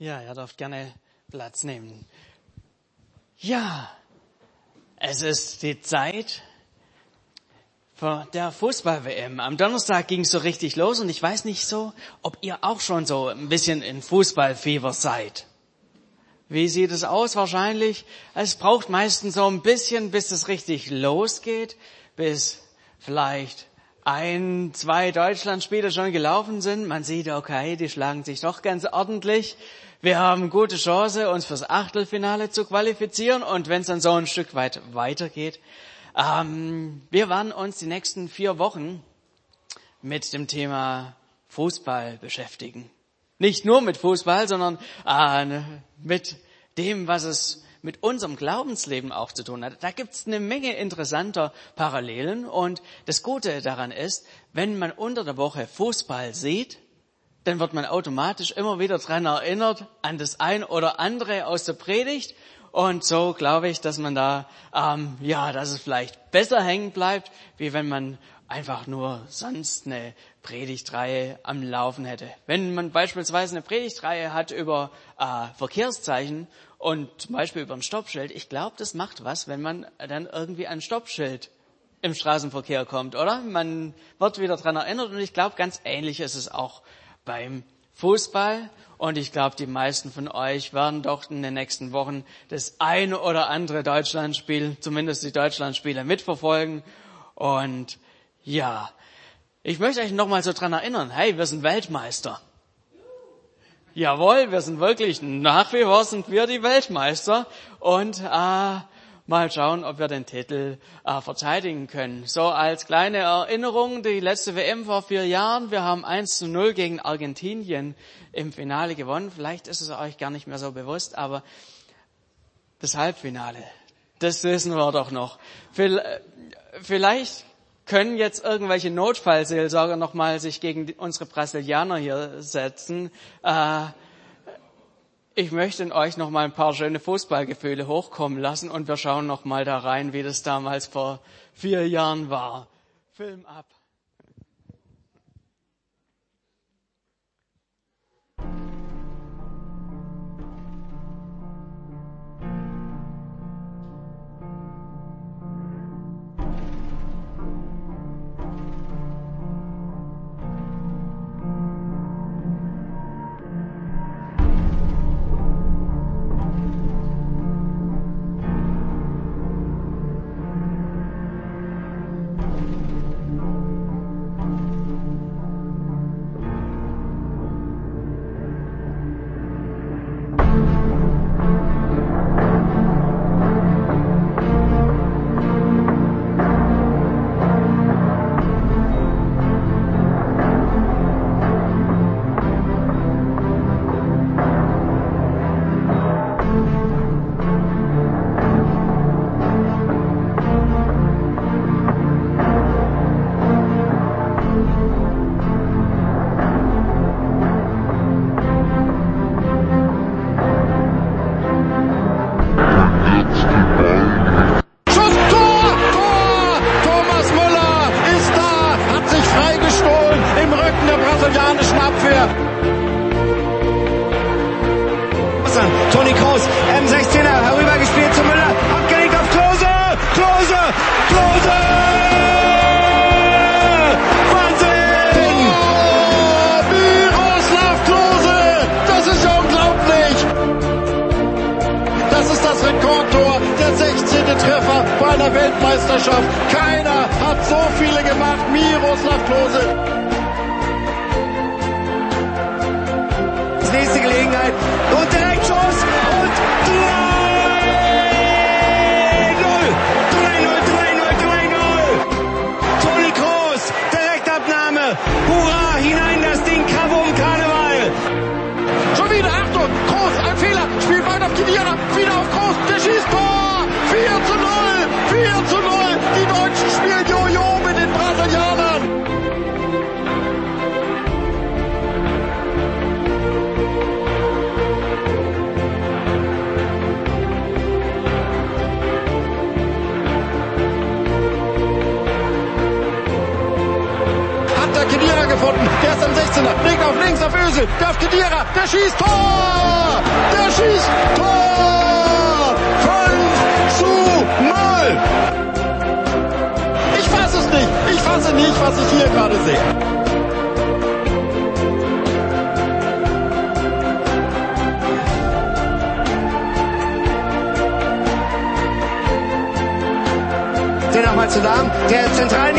Ja, ihr dürft gerne Platz nehmen. Ja, es ist die Zeit für der Fußball-WM. Am Donnerstag ging es so richtig los und ich weiß nicht so, ob ihr auch schon so ein bisschen in Fußballfieber seid. Wie sieht es aus? Wahrscheinlich, es braucht meistens so ein bisschen, bis es richtig losgeht, bis vielleicht ein, zwei Deutschlandspiele schon gelaufen sind. Man sieht, okay, die schlagen sich doch ganz ordentlich. Wir haben gute Chance, uns fürs Achtelfinale zu qualifizieren. Und wenn es dann so ein Stück weit weitergeht, ähm, wir werden uns die nächsten vier Wochen mit dem Thema Fußball beschäftigen. Nicht nur mit Fußball, sondern äh, mit dem, was es mit unserem Glaubensleben auch zu tun hat. Da gibt es eine Menge interessanter Parallelen. Und das Gute daran ist, wenn man unter der Woche Fußball sieht, dann wird man automatisch immer wieder dran erinnert an das ein oder andere aus der Predigt. Und so glaube ich, dass man da, ähm, ja, dass es vielleicht besser hängen bleibt, wie wenn man einfach nur sonst eine Predigtreihe am Laufen hätte. Wenn man beispielsweise eine Predigtreihe hat über äh, Verkehrszeichen und zum Beispiel über ein Stoppschild, ich glaube, das macht was, wenn man dann irgendwie ein Stoppschild im Straßenverkehr kommt, oder? Man wird wieder dran erinnert und ich glaube, ganz ähnlich ist es auch beim Fußball. Und ich glaube, die meisten von euch werden doch in den nächsten Wochen das eine oder andere Deutschlandspiel, zumindest die Deutschlandspiele mitverfolgen. Und ja, ich möchte euch nochmal so dran erinnern, hey, wir sind Weltmeister. Jawohl, wir sind wirklich, nach wie vor sind wir die Weltmeister. Und äh, mal schauen, ob wir den Titel äh, verteidigen können. So als kleine Erinnerung, die letzte WM vor vier Jahren, wir haben 1 zu 0 gegen Argentinien im Finale gewonnen. Vielleicht ist es euch gar nicht mehr so bewusst, aber das Halbfinale, das wissen wir doch noch. Vielleicht können jetzt irgendwelche Notfallseelsorger nochmal sich gegen unsere Brasilianer hier setzen. Äh, ich möchte in euch noch mal ein paar schöne Fußballgefühle hochkommen lassen und wir schauen noch mal da rein, wie das damals vor vier Jahren war. Film ab. Rösel, der Kedira, der schießt Tor! Der schießt Tor! 5 zu 0! Ich fasse es nicht, ich fasse nicht, was ich hier gerade sehe. Den nochmal zu Darm, der zentral in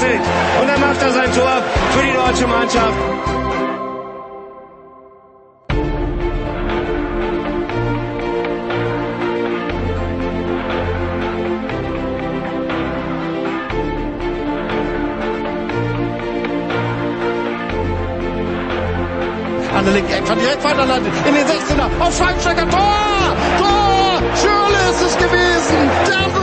noch eingewechselt. Und dann macht er sein Tor für die deutsche Mannschaft. An der linken Eckfahrt direkt weiterleitet. In den 16er. Auf Schweinsteiger. Tor! Tor! Schürle ist es gewesen. Der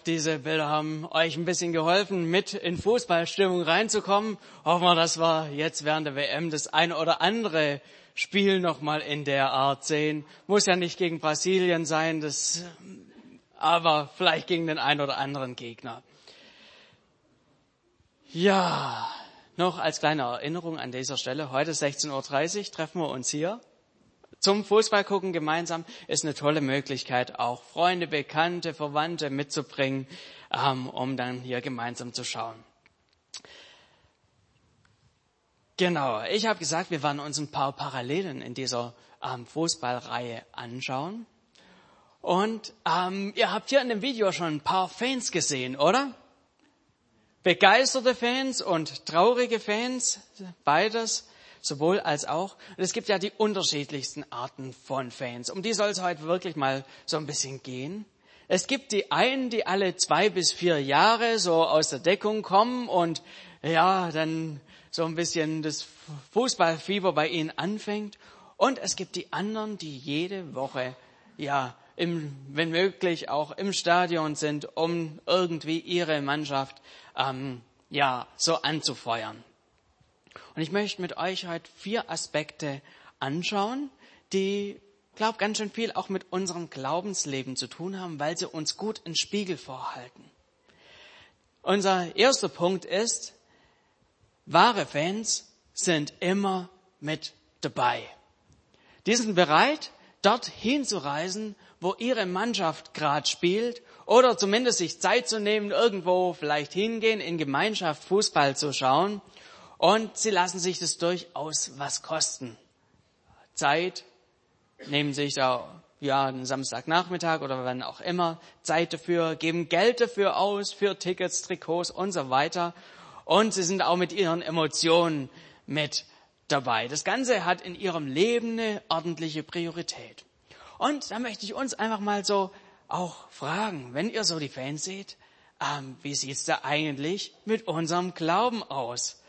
hoffe, diese Bilder haben euch ein bisschen geholfen, mit in Fußballstimmung reinzukommen. Hoffen wir, dass wir jetzt während der WM das ein oder andere Spiel nochmal in der Art sehen. Muss ja nicht gegen Brasilien sein, das, aber vielleicht gegen den ein oder anderen Gegner. Ja, noch als kleine Erinnerung an dieser Stelle, heute 16.30 Uhr treffen wir uns hier zum Fußball gucken gemeinsam ist eine tolle Möglichkeit, auch Freunde, Bekannte, Verwandte mitzubringen, ähm, um dann hier gemeinsam zu schauen. Genau, ich habe gesagt, wir werden uns ein paar Parallelen in dieser ähm, Fußballreihe anschauen. Und ähm, ihr habt hier in dem Video schon ein paar Fans gesehen, oder? Begeisterte Fans und traurige Fans, beides sowohl als auch. Und es gibt ja die unterschiedlichsten Arten von Fans. Um die soll es heute wirklich mal so ein bisschen gehen. Es gibt die einen, die alle zwei bis vier Jahre so aus der Deckung kommen und ja, dann so ein bisschen das Fußballfieber bei ihnen anfängt. Und es gibt die anderen, die jede Woche, ja, im, wenn möglich auch im Stadion sind, um irgendwie ihre Mannschaft, ähm, ja, so anzufeuern. Und ich möchte mit euch heute vier Aspekte anschauen, die, glaube ganz schön viel auch mit unserem Glaubensleben zu tun haben, weil sie uns gut in Spiegel vorhalten. Unser erster Punkt ist, wahre Fans sind immer mit dabei. Die sind bereit, dorthin zu reisen, wo ihre Mannschaft gerade spielt oder zumindest sich Zeit zu nehmen, irgendwo vielleicht hingehen, in Gemeinschaft Fußball zu schauen und sie lassen sich das durchaus was kosten. Zeit, nehmen sich da ja einen Samstagnachmittag oder wann auch immer Zeit dafür, geben Geld dafür aus, für Tickets, Trikots und so weiter. Und sie sind auch mit ihren Emotionen mit dabei. Das Ganze hat in ihrem Leben eine ordentliche Priorität. Und da möchte ich uns einfach mal so auch fragen, wenn ihr so die Fans seht, ähm, wie sieht's da eigentlich mit unserem Glauben aus?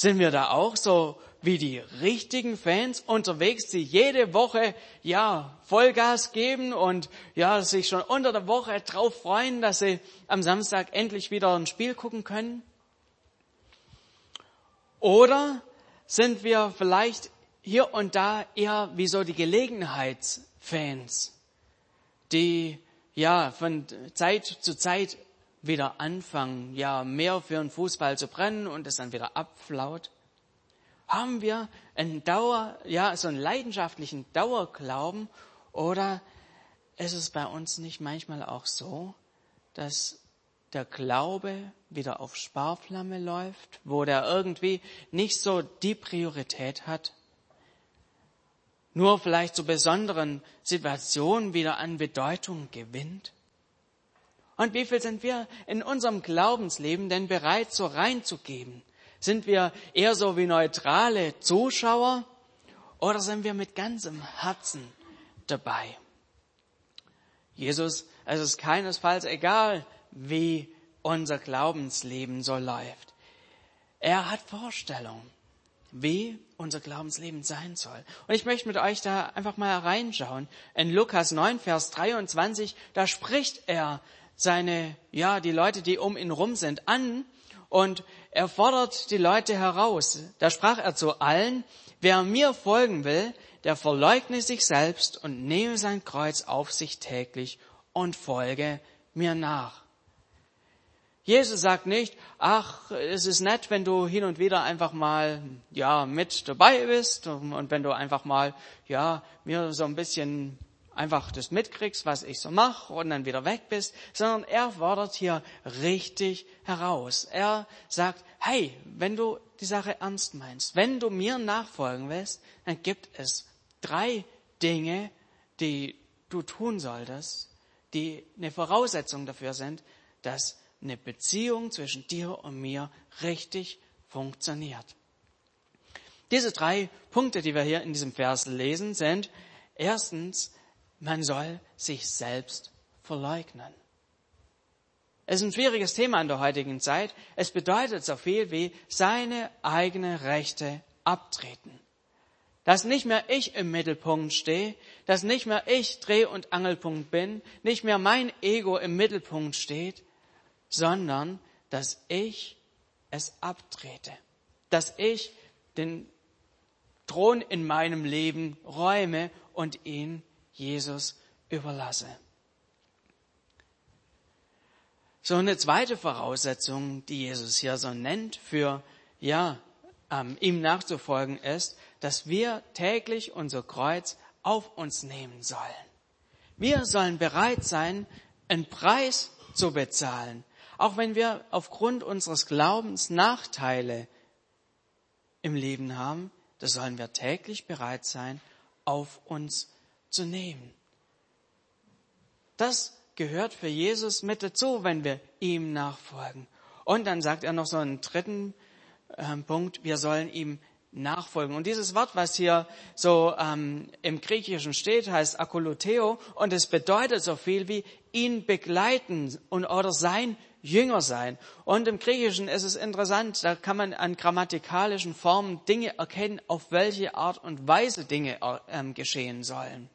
Sind wir da auch so wie die richtigen Fans unterwegs, die jede Woche ja Vollgas geben und ja sich schon unter der Woche drauf freuen, dass sie am Samstag endlich wieder ein Spiel gucken können? Oder sind wir vielleicht hier und da eher wie so die Gelegenheitsfans, die ja von Zeit zu Zeit wieder anfangen, ja, mehr für den Fußball zu brennen und es dann wieder abflaut? Haben wir einen Dauer, ja, so einen leidenschaftlichen Dauerglauben oder ist es bei uns nicht manchmal auch so, dass der Glaube wieder auf Sparflamme läuft, wo der irgendwie nicht so die Priorität hat? Nur vielleicht zu besonderen Situationen wieder an Bedeutung gewinnt? Und wie viel sind wir in unserem Glaubensleben denn bereit, so reinzugeben? Sind wir eher so wie neutrale Zuschauer oder sind wir mit ganzem Herzen dabei? Jesus, es ist keinesfalls egal, wie unser Glaubensleben so läuft. Er hat Vorstellungen, wie unser Glaubensleben sein soll. Und ich möchte mit euch da einfach mal reinschauen. In Lukas 9, Vers 23, da spricht er seine, ja, die Leute, die um ihn rum sind, an und er fordert die Leute heraus. Da sprach er zu allen, wer mir folgen will, der verleugne sich selbst und nehme sein Kreuz auf sich täglich und folge mir nach. Jesus sagt nicht, ach, es ist nett, wenn du hin und wieder einfach mal, ja, mit dabei bist und wenn du einfach mal, ja, mir so ein bisschen einfach das mitkriegst, was ich so mache und dann wieder weg bist, sondern er fordert hier richtig heraus. Er sagt, hey, wenn du die Sache ernst meinst, wenn du mir nachfolgen willst, dann gibt es drei Dinge, die du tun solltest, die eine Voraussetzung dafür sind, dass eine Beziehung zwischen dir und mir richtig funktioniert. Diese drei Punkte, die wir hier in diesem Vers lesen, sind erstens, man soll sich selbst verleugnen. Es ist ein schwieriges Thema in der heutigen Zeit. Es bedeutet so viel wie seine eigene Rechte abtreten. Dass nicht mehr ich im Mittelpunkt stehe, dass nicht mehr ich Dreh- und Angelpunkt bin, nicht mehr mein Ego im Mittelpunkt steht, sondern dass ich es abtrete, dass ich den Thron in meinem Leben räume und ihn Jesus überlasse. So eine zweite Voraussetzung, die Jesus hier so nennt für, ja, ähm, ihm nachzufolgen ist, dass wir täglich unser Kreuz auf uns nehmen sollen. Wir sollen bereit sein, einen Preis zu bezahlen, auch wenn wir aufgrund unseres Glaubens Nachteile im Leben haben, da sollen wir täglich bereit sein, auf uns zu nehmen. Das gehört für Jesus mit dazu, wenn wir ihm nachfolgen. Und dann sagt er noch so einen dritten äh, Punkt, wir sollen ihm nachfolgen. Und dieses Wort, was hier so ähm, im Griechischen steht, heißt akoloteo und es bedeutet so viel wie ihn begleiten und oder sein Jünger sein. Und im Griechischen ist es interessant, da kann man an grammatikalischen Formen Dinge erkennen, auf welche Art und Weise Dinge äh, geschehen sollen.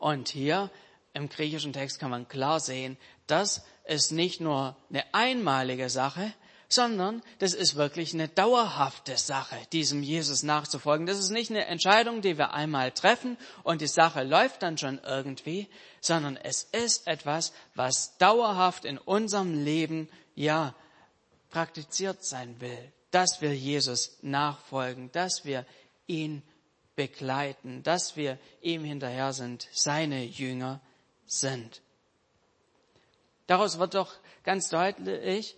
Und hier im griechischen Text kann man klar sehen, das ist nicht nur eine einmalige Sache, sondern das ist wirklich eine dauerhafte Sache, diesem Jesus nachzufolgen. Das ist nicht eine Entscheidung, die wir einmal treffen und die Sache läuft dann schon irgendwie, sondern es ist etwas, was dauerhaft in unserem Leben, ja, praktiziert sein will, dass wir Jesus nachfolgen, dass wir ihn begleiten, dass wir ihm hinterher sind, seine Jünger sind. Daraus wird doch ganz deutlich,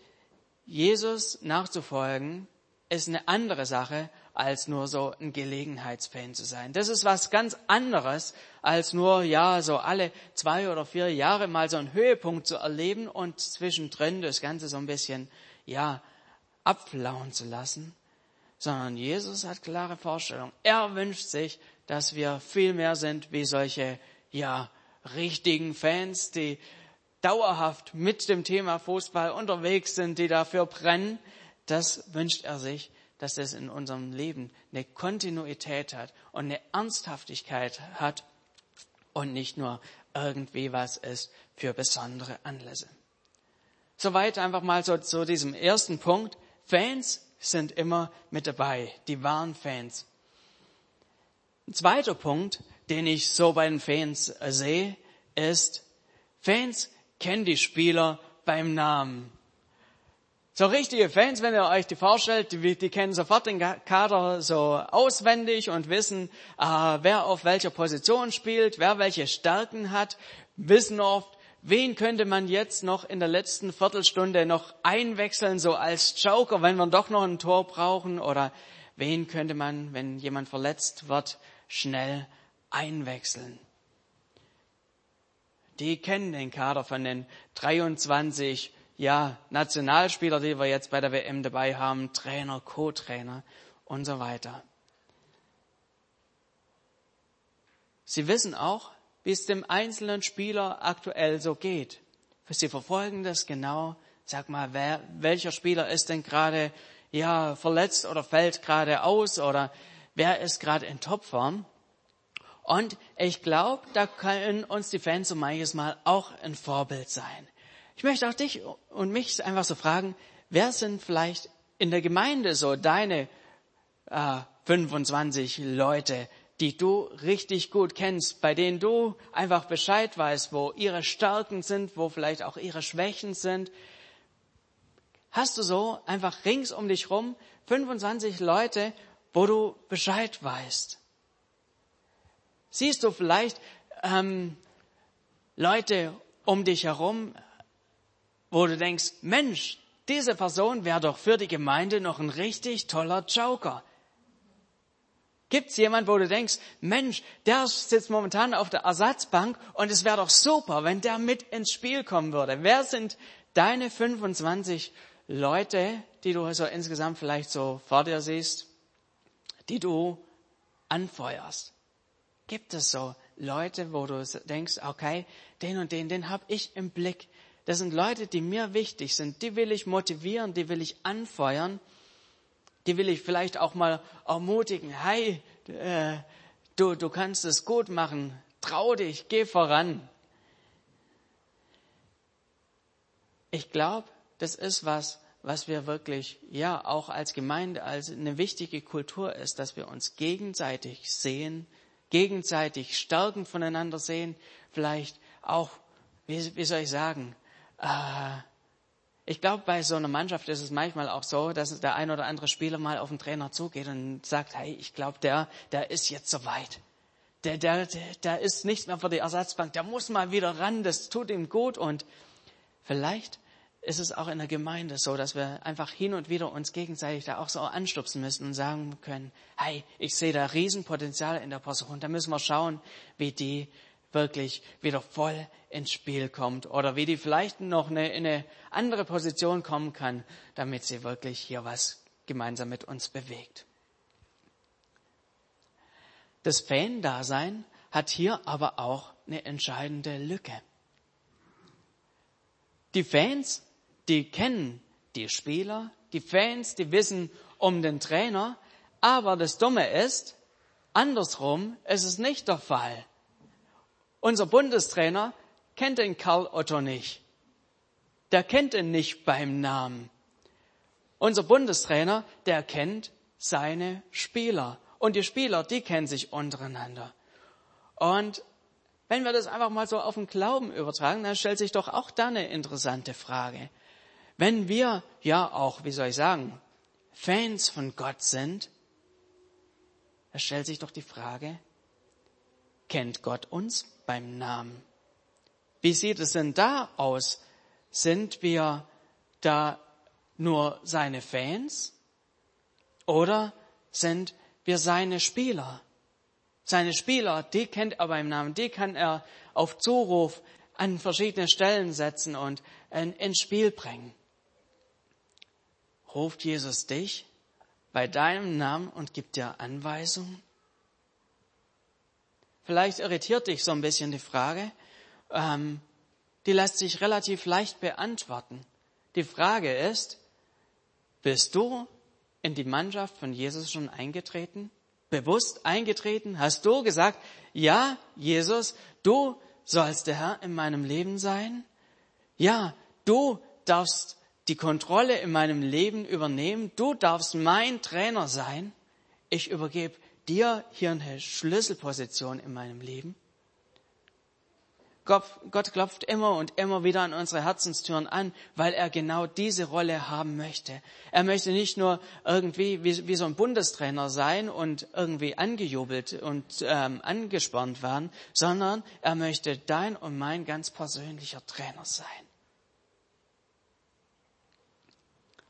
Jesus nachzufolgen ist eine andere Sache, als nur so ein Gelegenheitsfan zu sein. Das ist was ganz anderes, als nur, ja, so alle zwei oder vier Jahre mal so einen Höhepunkt zu erleben und zwischendrin das Ganze so ein bisschen, ja, abflauen zu lassen. Sondern Jesus hat klare Vorstellungen. Er wünscht sich, dass wir viel mehr sind wie solche, ja, richtigen Fans, die dauerhaft mit dem Thema Fußball unterwegs sind, die dafür brennen, das wünscht er sich, dass das in unserem Leben eine Kontinuität hat und eine Ernsthaftigkeit hat und nicht nur irgendwie was ist für besondere Anlässe. Soweit einfach mal so zu diesem ersten Punkt. Fans sind immer mit dabei, die wahren Fans. Ein zweiter Punkt, den ich so bei den Fans sehe, ist, Fans kennen die Spieler beim Namen. So richtige Fans, wenn ihr euch die vorstellt, die, die kennen sofort den Kader so auswendig und wissen, äh, wer auf welcher Position spielt, wer welche Stärken hat, wissen oft, wen könnte man jetzt noch in der letzten Viertelstunde noch einwechseln, so als Joker, wenn wir doch noch ein Tor brauchen, oder wen könnte man, wenn jemand verletzt wird, schnell einwechseln die kennen den Kader von den 23 ja, Nationalspieler, die wir jetzt bei der WM dabei haben, Trainer, Co-Trainer und so weiter. Sie wissen auch, wie es dem einzelnen Spieler aktuell so geht. Sie verfolgen das genau Sag mal, wer, welcher Spieler ist denn gerade ja verletzt oder fällt gerade aus oder wer ist gerade in Topform? Und ich glaube, da können uns die Fans so manches Mal auch ein Vorbild sein. Ich möchte auch dich und mich einfach so fragen, wer sind vielleicht in der Gemeinde so deine äh, 25 Leute, die du richtig gut kennst, bei denen du einfach Bescheid weißt, wo ihre Stärken sind, wo vielleicht auch ihre Schwächen sind. Hast du so einfach rings um dich rum 25 Leute, wo du Bescheid weißt? Siehst du vielleicht ähm, Leute um dich herum, wo du denkst, Mensch, diese Person wäre doch für die Gemeinde noch ein richtig toller Joker. Gibt's jemand, wo du denkst, Mensch, der sitzt momentan auf der Ersatzbank und es wäre doch super, wenn der mit ins Spiel kommen würde. Wer sind deine 25 Leute, die du so insgesamt vielleicht so vor dir siehst, die du anfeuerst? Gibt es so Leute, wo du denkst, okay, den und den, den habe ich im Blick. Das sind Leute, die mir wichtig sind. Die will ich motivieren, die will ich anfeuern die will ich vielleicht auch mal ermutigen. Hey, äh, du, du kannst es gut machen. Trau dich, geh voran. Ich glaube, das ist was, was wir wirklich, ja, auch als Gemeinde, als eine wichtige Kultur ist, dass wir uns gegenseitig sehen, gegenseitig Stärken voneinander sehen, vielleicht auch, wie, wie soll ich sagen, äh, ich glaube, bei so einer Mannschaft ist es manchmal auch so, dass der ein oder andere Spieler mal auf den Trainer zugeht und sagt, hey, ich glaube, der, der ist jetzt soweit. Der, der, der, ist nicht mehr für die Ersatzbank. Der muss mal wieder ran. Das tut ihm gut. Und vielleicht ist es auch in der Gemeinde so, dass wir einfach hin und wieder uns gegenseitig da auch so anstupsen müssen und sagen können, hey, ich sehe da Riesenpotenzial in der Person. Da müssen wir schauen, wie die wirklich wieder voll ins Spiel kommt oder wie die vielleicht noch in eine andere Position kommen kann, damit sie wirklich hier was gemeinsam mit uns bewegt. Das Fan-Dasein hat hier aber auch eine entscheidende Lücke. Die Fans, die kennen die Spieler, die Fans, die wissen um den Trainer, aber das Dumme ist, andersrum ist es nicht der Fall. Unser Bundestrainer kennt den Karl Otto nicht. Der kennt ihn nicht beim Namen. Unser Bundestrainer, der kennt seine Spieler. Und die Spieler, die kennen sich untereinander. Und wenn wir das einfach mal so auf den Glauben übertragen, dann stellt sich doch auch da eine interessante Frage. Wenn wir ja auch, wie soll ich sagen, Fans von Gott sind, da stellt sich doch die Frage, kennt Gott uns? beim Namen. Wie sieht es denn da aus? Sind wir da nur seine Fans oder sind wir seine Spieler? Seine Spieler, die kennt er beim Namen, die kann er auf Zuruf an verschiedene Stellen setzen und ins Spiel bringen. Ruft Jesus dich bei deinem Namen und gibt dir Anweisungen? Vielleicht irritiert dich so ein bisschen die Frage. Ähm, die lässt sich relativ leicht beantworten. Die Frage ist, bist du in die Mannschaft von Jesus schon eingetreten? Bewusst eingetreten? Hast du gesagt, ja, Jesus, du sollst der Herr in meinem Leben sein? Ja, du darfst die Kontrolle in meinem Leben übernehmen. Du darfst mein Trainer sein. Ich übergebe dir hier eine Schlüsselposition in meinem Leben? Gott klopft immer und immer wieder an unsere Herzenstüren an, weil er genau diese Rolle haben möchte. Er möchte nicht nur irgendwie wie, wie so ein Bundestrainer sein und irgendwie angejubelt und ähm, angespornt werden, sondern er möchte dein und mein ganz persönlicher Trainer sein.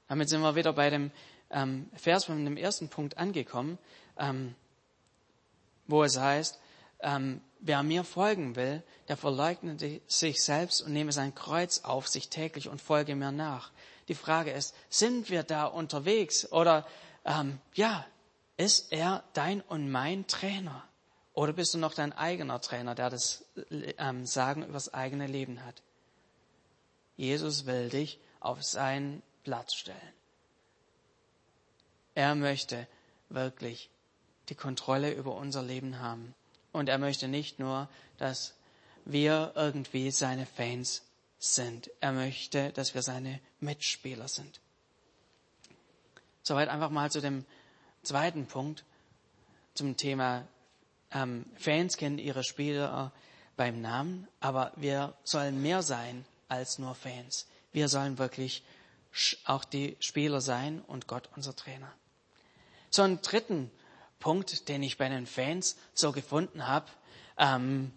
Damit sind wir wieder bei dem ähm, Vers von dem ersten Punkt angekommen. Ähm, wo es heißt, ähm, wer mir folgen will, der verleugne sich selbst und nehme sein Kreuz auf sich täglich und folge mir nach. Die Frage ist, sind wir da unterwegs oder ähm, ja, ist er dein und mein Trainer? Oder bist du noch dein eigener Trainer, der das ähm, Sagen über das eigene Leben hat? Jesus will dich auf seinen Platz stellen. Er möchte wirklich die Kontrolle über unser Leben haben. Und er möchte nicht nur, dass wir irgendwie seine Fans sind. Er möchte, dass wir seine Mitspieler sind. Soweit einfach mal zu dem zweiten Punkt, zum Thema ähm, Fans kennen ihre Spieler beim Namen, aber wir sollen mehr sein als nur Fans. Wir sollen wirklich auch die Spieler sein und Gott unser Trainer. So einen dritten Punkt, den ich bei den Fans so gefunden habe, ähm,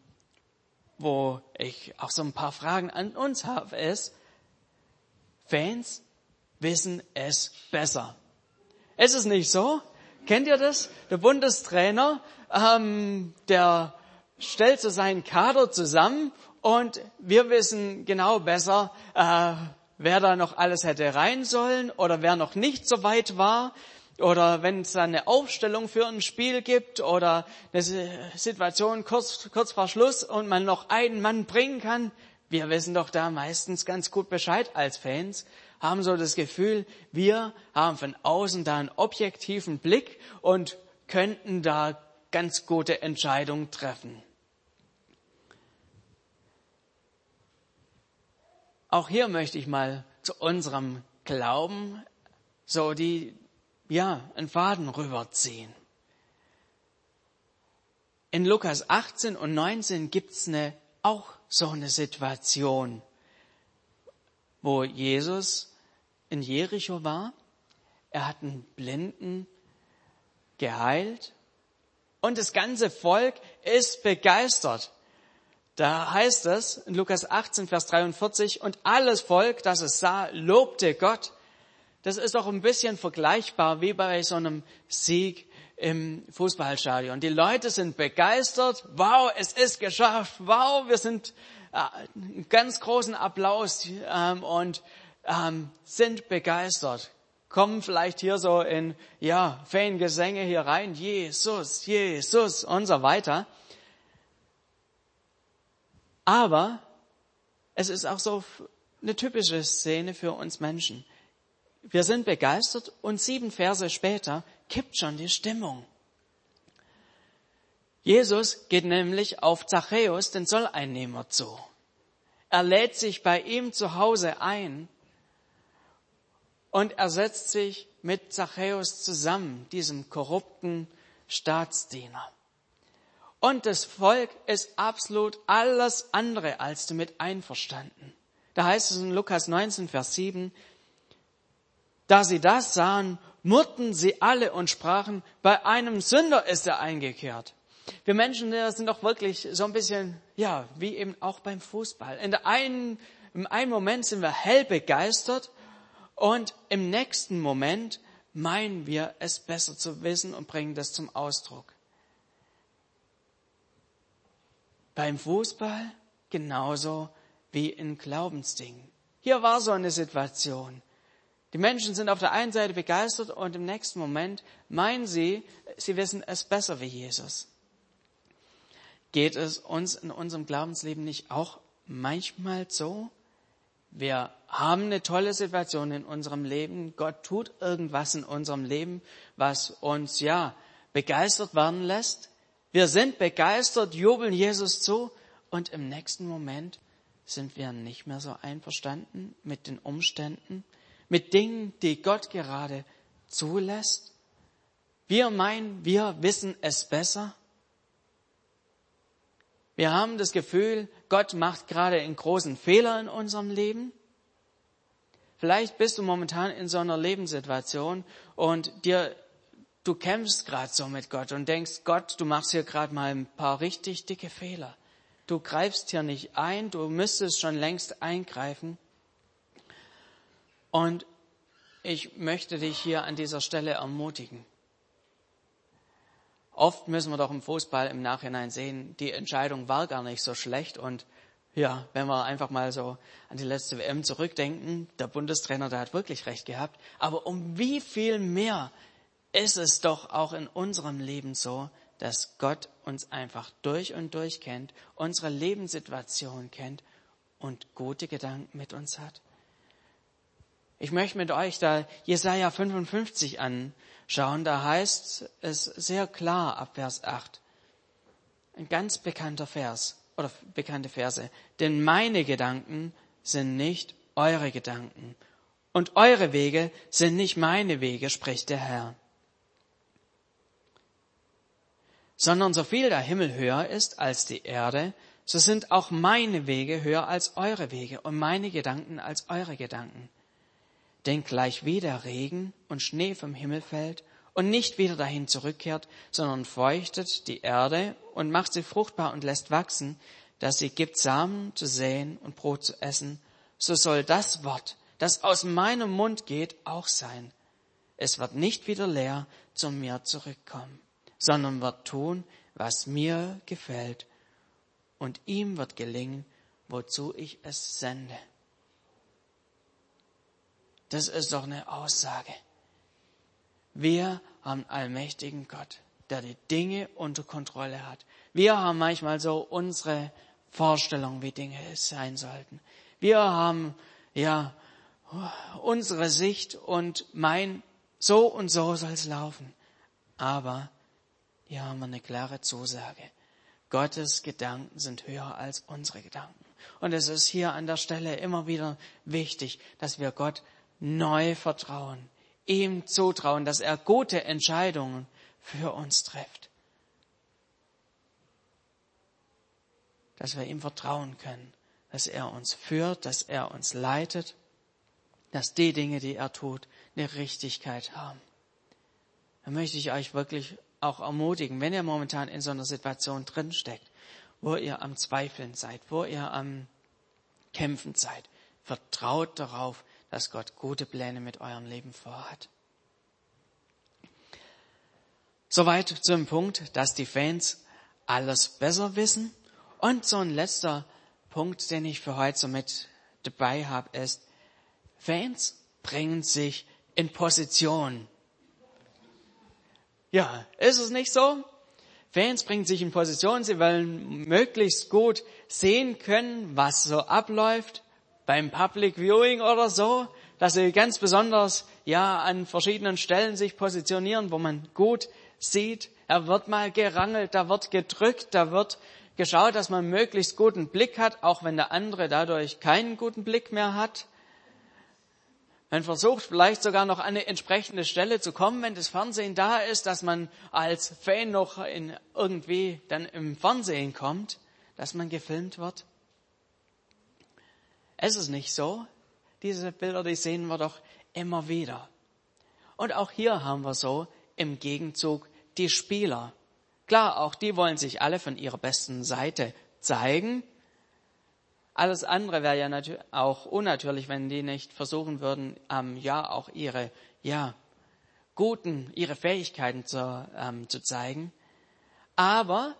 wo ich auch so ein paar Fragen an uns habe, ist, Fans wissen es besser. Ist es nicht so? Kennt ihr das? Der Bundestrainer, ähm, der stellt so seinen Kader zusammen und wir wissen genau besser, äh, wer da noch alles hätte rein sollen oder wer noch nicht so weit war. Oder wenn es dann eine Aufstellung für ein Spiel gibt oder eine Situation kurz, kurz vor Schluss und man noch einen Mann bringen kann, wir wissen doch da meistens ganz gut Bescheid als Fans, haben so das Gefühl, wir haben von außen da einen objektiven Blick und könnten da ganz gute Entscheidungen treffen. Auch hier möchte ich mal zu unserem Glauben so die, ja, einen Faden rüberziehen. In Lukas 18 und 19 gibt's eine, auch so eine Situation, wo Jesus in Jericho war. Er hat einen Blinden geheilt und das ganze Volk ist begeistert. Da heißt es in Lukas 18, Vers 43, und alles Volk, das es sah, lobte Gott. Das ist doch ein bisschen vergleichbar wie bei so einem Sieg im Fußballstadion. Die Leute sind begeistert. Wow, es ist geschafft. Wow, wir sind äh, einen ganz großen Applaus ähm, und ähm, sind begeistert. Kommen vielleicht hier so in ja Fangesänge hier rein. Jesus, Jesus und so weiter. Aber es ist auch so eine typische Szene für uns Menschen. Wir sind begeistert und sieben Verse später kippt schon die Stimmung. Jesus geht nämlich auf Zachäus, den Zolleinnehmer, zu. Er lädt sich bei ihm zu Hause ein und er setzt sich mit Zachäus zusammen, diesem korrupten Staatsdiener. Und das Volk ist absolut alles andere als damit einverstanden. Da heißt es in Lukas 19, Vers 7, da sie das sahen, murrten sie alle und sprachen, bei einem Sünder ist er eingekehrt. Wir Menschen sind doch wirklich so ein bisschen, ja, wie eben auch beim Fußball. In der einen, Im einen Moment sind wir hell begeistert und im nächsten Moment meinen wir es besser zu wissen und bringen das zum Ausdruck. Beim Fußball genauso wie in Glaubensdingen. Hier war so eine Situation. Die Menschen sind auf der einen Seite begeistert und im nächsten Moment meinen sie, sie wissen es besser wie Jesus. Geht es uns in unserem Glaubensleben nicht auch manchmal so? Wir haben eine tolle Situation in unserem Leben. Gott tut irgendwas in unserem Leben, was uns ja begeistert werden lässt. Wir sind begeistert, jubeln Jesus zu und im nächsten Moment sind wir nicht mehr so einverstanden mit den Umständen, mit Dingen, die Gott gerade zulässt. Wir meinen, wir wissen es besser. Wir haben das Gefühl, Gott macht gerade einen großen Fehler in unserem Leben. Vielleicht bist du momentan in so einer Lebenssituation und dir du kämpfst gerade so mit Gott und denkst, Gott, du machst hier gerade mal ein paar richtig dicke Fehler. Du greifst hier nicht ein, du müsstest schon längst eingreifen. Und ich möchte dich hier an dieser Stelle ermutigen. Oft müssen wir doch im Fußball im Nachhinein sehen, die Entscheidung war gar nicht so schlecht und ja, wenn wir einfach mal so an die letzte WM zurückdenken, der Bundestrainer, der hat wirklich recht gehabt. Aber um wie viel mehr ist es doch auch in unserem Leben so, dass Gott uns einfach durch und durch kennt, unsere Lebenssituation kennt und gute Gedanken mit uns hat. Ich möchte mit euch da Jesaja 55 anschauen. Da heißt es sehr klar ab Vers 8. Ein ganz bekannter Vers oder bekannte Verse. Denn meine Gedanken sind nicht eure Gedanken und eure Wege sind nicht meine Wege, spricht der Herr. Sondern so viel der Himmel höher ist als die Erde, so sind auch meine Wege höher als eure Wege und meine Gedanken als eure Gedanken. Denn gleich wie der Regen und Schnee vom Himmel fällt und nicht wieder dahin zurückkehrt, sondern feuchtet die Erde und macht sie fruchtbar und lässt wachsen, dass sie gibt Samen zu säen und Brot zu essen, so soll das Wort, das aus meinem Mund geht, auch sein. Es wird nicht wieder leer zu mir zurückkommen, sondern wird tun, was mir gefällt, und ihm wird gelingen, wozu ich es sende. Das ist doch eine Aussage. Wir haben allmächtigen Gott, der die Dinge unter Kontrolle hat. Wir haben manchmal so unsere Vorstellung, wie Dinge sein sollten. Wir haben, ja, unsere Sicht und mein, so und so soll es laufen. Aber hier haben wir eine klare Zusage. Gottes Gedanken sind höher als unsere Gedanken. Und es ist hier an der Stelle immer wieder wichtig, dass wir Gott neu vertrauen, ihm zutrauen, dass er gute Entscheidungen für uns trifft. Dass wir ihm vertrauen können, dass er uns führt, dass er uns leitet, dass die Dinge, die er tut, eine Richtigkeit haben. Da möchte ich euch wirklich auch ermutigen, wenn ihr momentan in so einer Situation drinsteckt, wo ihr am Zweifeln seid, wo ihr am Kämpfen seid, vertraut darauf, dass Gott gute Pläne mit eurem Leben vorhat. Soweit zum Punkt, dass die Fans alles besser wissen. Und so ein letzter Punkt, den ich für heute so mit dabei habe, ist, Fans bringen sich in Position. Ja, ist es nicht so? Fans bringen sich in Position, sie wollen möglichst gut sehen können, was so abläuft beim Public Viewing oder so, dass sie ganz besonders ja an verschiedenen Stellen sich positionieren, wo man gut sieht, er wird mal gerangelt, da wird gedrückt, da wird geschaut, dass man möglichst guten Blick hat, auch wenn der andere dadurch keinen guten Blick mehr hat. Man versucht vielleicht sogar noch an eine entsprechende Stelle zu kommen, wenn das Fernsehen da ist, dass man als Fan noch in irgendwie dann im Fernsehen kommt, dass man gefilmt wird. Es ist nicht so. Diese Bilder, die sehen wir doch immer wieder. Und auch hier haben wir so im Gegenzug die Spieler. Klar, auch die wollen sich alle von ihrer besten Seite zeigen. Alles andere wäre ja natürlich auch unnatürlich, wenn die nicht versuchen würden, ähm, ja auch ihre ja guten, ihre Fähigkeiten zu, ähm, zu zeigen. Aber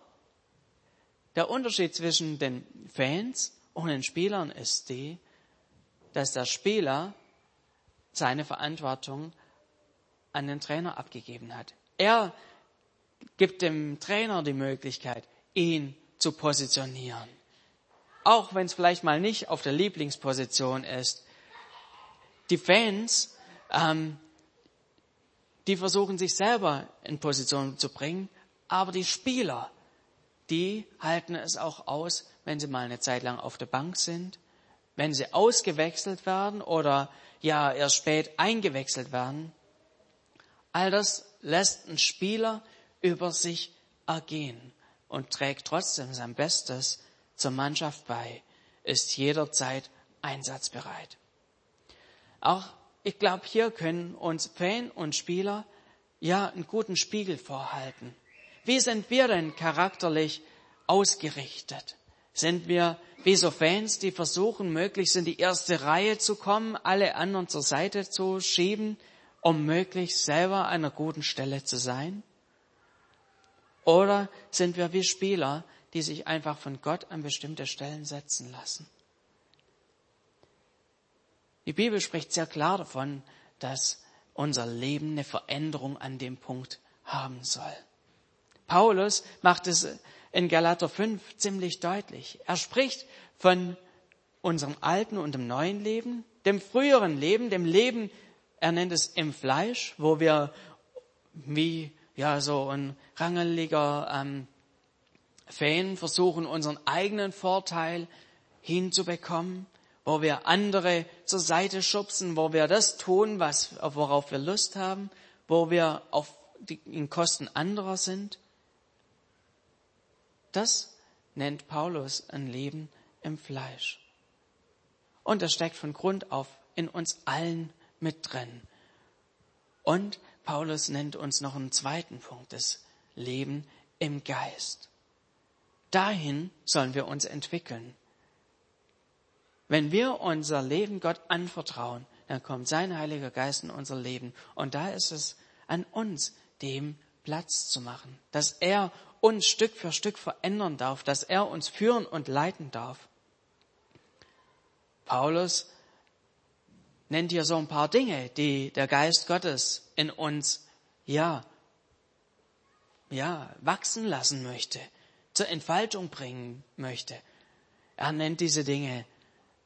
der Unterschied zwischen den Fans und den Spielern ist die, dass der Spieler seine Verantwortung an den Trainer abgegeben hat. Er gibt dem Trainer die Möglichkeit, ihn zu positionieren. Auch wenn es vielleicht mal nicht auf der Lieblingsposition ist. Die Fans, ähm, die versuchen sich selber in Position zu bringen, aber die Spieler, die halten es auch aus, wenn sie mal eine Zeit lang auf der Bank sind, wenn sie ausgewechselt werden oder ja erst spät eingewechselt werden. All das lässt ein Spieler über sich ergehen und trägt trotzdem sein Bestes zur Mannschaft bei, ist jederzeit einsatzbereit. Auch ich glaube, hier können uns Fan und Spieler ja einen guten Spiegel vorhalten. Wie sind wir denn charakterlich ausgerichtet? Sind wir wie so Fans, die versuchen, möglichst in die erste Reihe zu kommen, alle anderen zur Seite zu schieben, um möglichst selber an einer guten Stelle zu sein? Oder sind wir wie Spieler, die sich einfach von Gott an bestimmte Stellen setzen lassen? Die Bibel spricht sehr klar davon, dass unser Leben eine Veränderung an dem Punkt haben soll. Paulus macht es in Galater 5 ziemlich deutlich. Er spricht von unserem alten und dem neuen Leben, dem früheren Leben, dem Leben, er nennt es im Fleisch, wo wir wie ja so ein rangeliger ähm, Fan versuchen, unseren eigenen Vorteil hinzubekommen, wo wir andere zur Seite schubsen, wo wir das tun, was, worauf wir Lust haben, wo wir auf die, in Kosten anderer sind. Das nennt Paulus ein Leben im Fleisch. Und das steckt von Grund auf in uns allen mit drin. Und Paulus nennt uns noch einen zweiten Punkt, das Leben im Geist. Dahin sollen wir uns entwickeln. Wenn wir unser Leben Gott anvertrauen, dann kommt sein Heiliger Geist in unser Leben. Und da ist es an uns, dem Platz zu machen, dass er uns Stück für Stück verändern darf, dass er uns führen und leiten darf. Paulus nennt hier so ein paar Dinge, die der Geist Gottes in uns, ja, ja, wachsen lassen möchte, zur Entfaltung bringen möchte. Er nennt diese Dinge,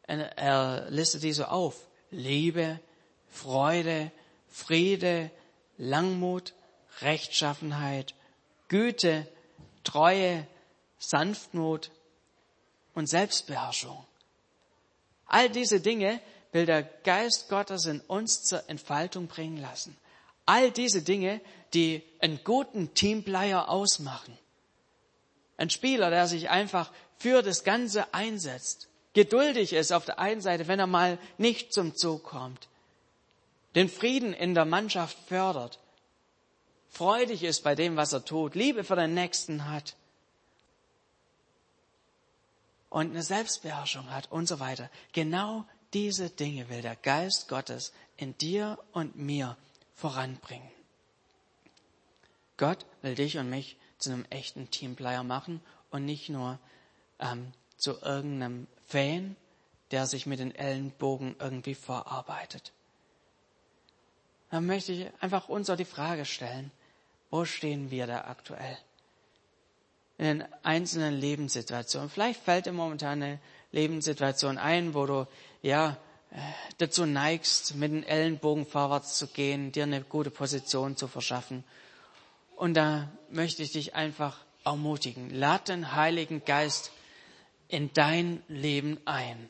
er listet die so auf. Liebe, Freude, Friede, Langmut, Rechtschaffenheit, Güte, Treue, Sanftmut und Selbstbeherrschung. All diese Dinge will der Geist Gottes in uns zur Entfaltung bringen lassen. All diese Dinge, die einen guten Teamplayer ausmachen. Ein Spieler, der sich einfach für das Ganze einsetzt, geduldig ist auf der einen Seite, wenn er mal nicht zum Zug kommt, den Frieden in der Mannschaft fördert, freudig ist bei dem, was er tut, Liebe für den Nächsten hat und eine Selbstbeherrschung hat und so weiter. Genau diese Dinge will der Geist Gottes in dir und mir voranbringen. Gott will dich und mich zu einem echten Teamplayer machen und nicht nur ähm, zu irgendeinem Fan, der sich mit den Ellenbogen irgendwie vorarbeitet. Dann möchte ich einfach uns so die Frage stellen, wo stehen wir da aktuell? In den einzelnen Lebenssituationen. Vielleicht fällt dir momentan eine Lebenssituation ein, wo du ja äh, dazu neigst, mit den Ellenbogen vorwärts zu gehen, dir eine gute Position zu verschaffen. Und da möchte ich dich einfach ermutigen. Lad den Heiligen Geist in dein Leben ein.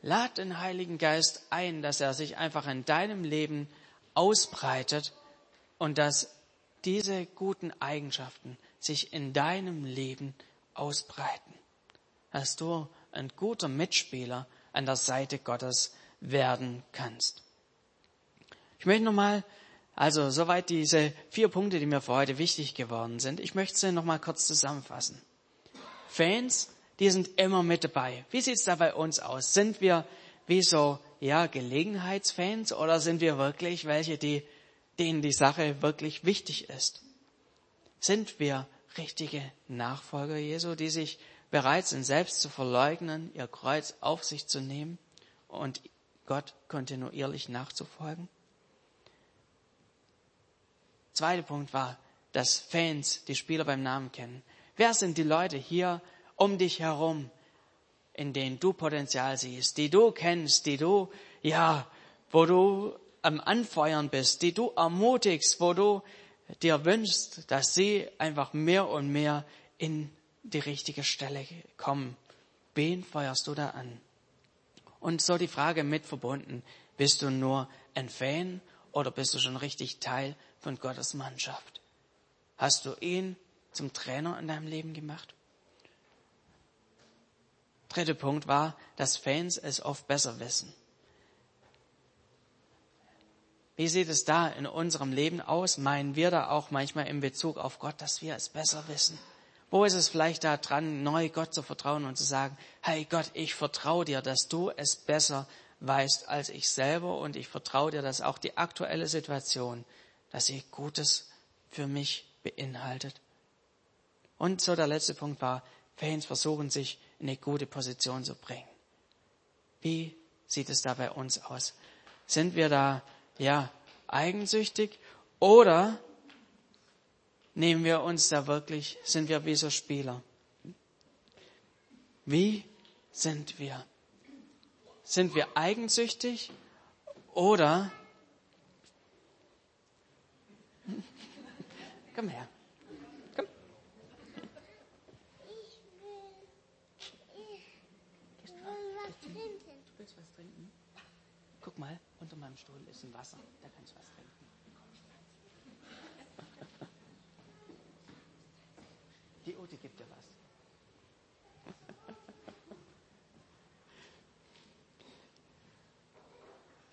Lad den Heiligen Geist ein, dass er sich einfach in deinem Leben ausbreitet und dass diese guten Eigenschaften sich in deinem Leben ausbreiten. Dass du ein guter Mitspieler an der Seite Gottes werden kannst. Ich möchte nochmal, also soweit diese vier Punkte, die mir für heute wichtig geworden sind, ich möchte sie nochmal kurz zusammenfassen. Fans, die sind immer mit dabei. Wie sieht's da bei uns aus? Sind wir wie so, ja, Gelegenheitsfans oder sind wir wirklich welche, die, denen die Sache wirklich wichtig ist? Sind wir richtige Nachfolger Jesu, die sich bereit sind, selbst zu verleugnen, ihr Kreuz auf sich zu nehmen und Gott kontinuierlich nachzufolgen. Zweiter Punkt war, dass Fans die Spieler beim Namen kennen. Wer sind die Leute hier um dich herum, in denen du Potenzial siehst, die du kennst, die du, ja, wo du am Anfeuern bist, die du ermutigst, wo du dir wünschst, dass sie einfach mehr und mehr in die richtige Stelle kommen. Wen feuerst du da an? Und so die Frage mit verbunden, bist du nur ein Fan oder bist du schon richtig Teil von Gottes Mannschaft? Hast du ihn zum Trainer in deinem Leben gemacht? Dritter Punkt war, dass Fans es oft besser wissen. Wie sieht es da in unserem Leben aus? Meinen wir da auch manchmal in Bezug auf Gott, dass wir es besser wissen? Wo ist es vielleicht da dran, neu Gott zu vertrauen und zu sagen, hey Gott, ich vertraue dir, dass du es besser weißt als ich selber und ich vertraue dir, dass auch die aktuelle Situation, dass sie Gutes für mich beinhaltet. Und so der letzte Punkt war, Fans versuchen sich in eine gute Position zu bringen. Wie sieht es da bei uns aus? Sind wir da, ja, eigensüchtig oder nehmen wir uns da wirklich, sind wir wie so Spieler? Wie sind wir? sind wir eigensüchtig oder komm her. Komm. Du willst was trinken? Guck mal, meinem Stuhl ist ein Wasser, da kannst du was trinken. Die Ute gibt dir was.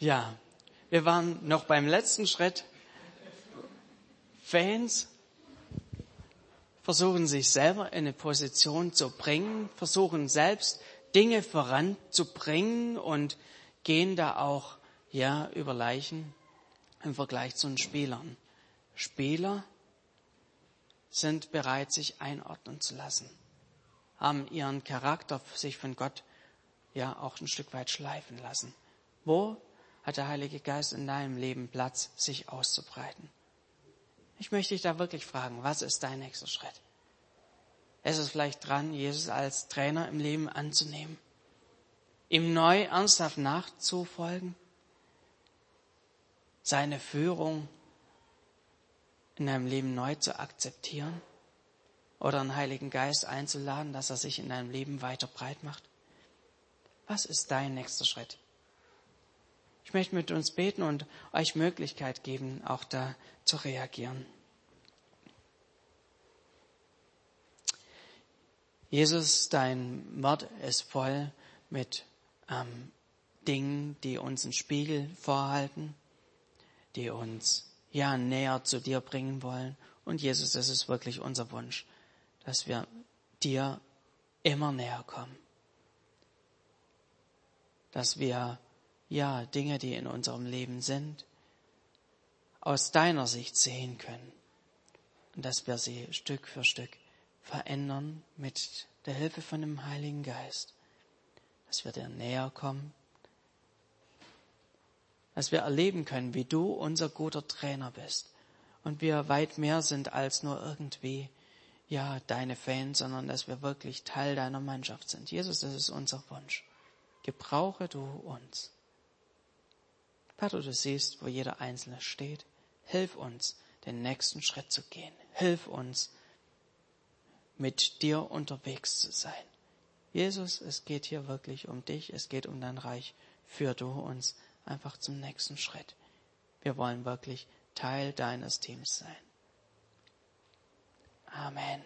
Ja, wir waren noch beim letzten Schritt. Fans versuchen sich selber in eine Position zu bringen, versuchen selbst Dinge voranzubringen und gehen da auch ja über Leichen im Vergleich zu den Spielern. Spieler sind bereit, sich einordnen zu lassen, haben ihren Charakter sich von Gott ja auch ein Stück weit schleifen lassen. Wo hat der Heilige Geist in deinem Leben Platz, sich auszubreiten? Ich möchte dich da wirklich fragen, was ist dein nächster Schritt? Es ist vielleicht dran, Jesus als Trainer im Leben anzunehmen, ihm neu ernsthaft nachzufolgen, seine Führung in deinem Leben neu zu akzeptieren oder einen Heiligen Geist einzuladen, dass er sich in deinem Leben weiter breit macht? Was ist dein nächster Schritt? Ich möchte mit uns beten und euch Möglichkeit geben, auch da zu reagieren. Jesus, dein Wort ist voll mit ähm, Dingen, die uns einen Spiegel vorhalten, die uns ja näher zu dir bringen wollen. Und Jesus, das ist wirklich unser Wunsch, dass wir dir immer näher kommen. Dass wir ja, Dinge, die in unserem Leben sind, aus deiner Sicht sehen können und dass wir sie Stück für Stück verändern mit der Hilfe von dem Heiligen Geist, dass wir dir näher kommen, dass wir erleben können, wie du unser guter Trainer bist und wir weit mehr sind als nur irgendwie ja deine Fans, sondern dass wir wirklich Teil deiner Mannschaft sind. Jesus, das ist unser Wunsch. Gebrauche du uns. Vater, du siehst, wo jeder Einzelne steht. Hilf uns, den nächsten Schritt zu gehen. Hilf uns, mit dir unterwegs zu sein. Jesus, es geht hier wirklich um dich, es geht um dein Reich. Führ du uns einfach zum nächsten Schritt. Wir wollen wirklich Teil deines Teams sein. Amen.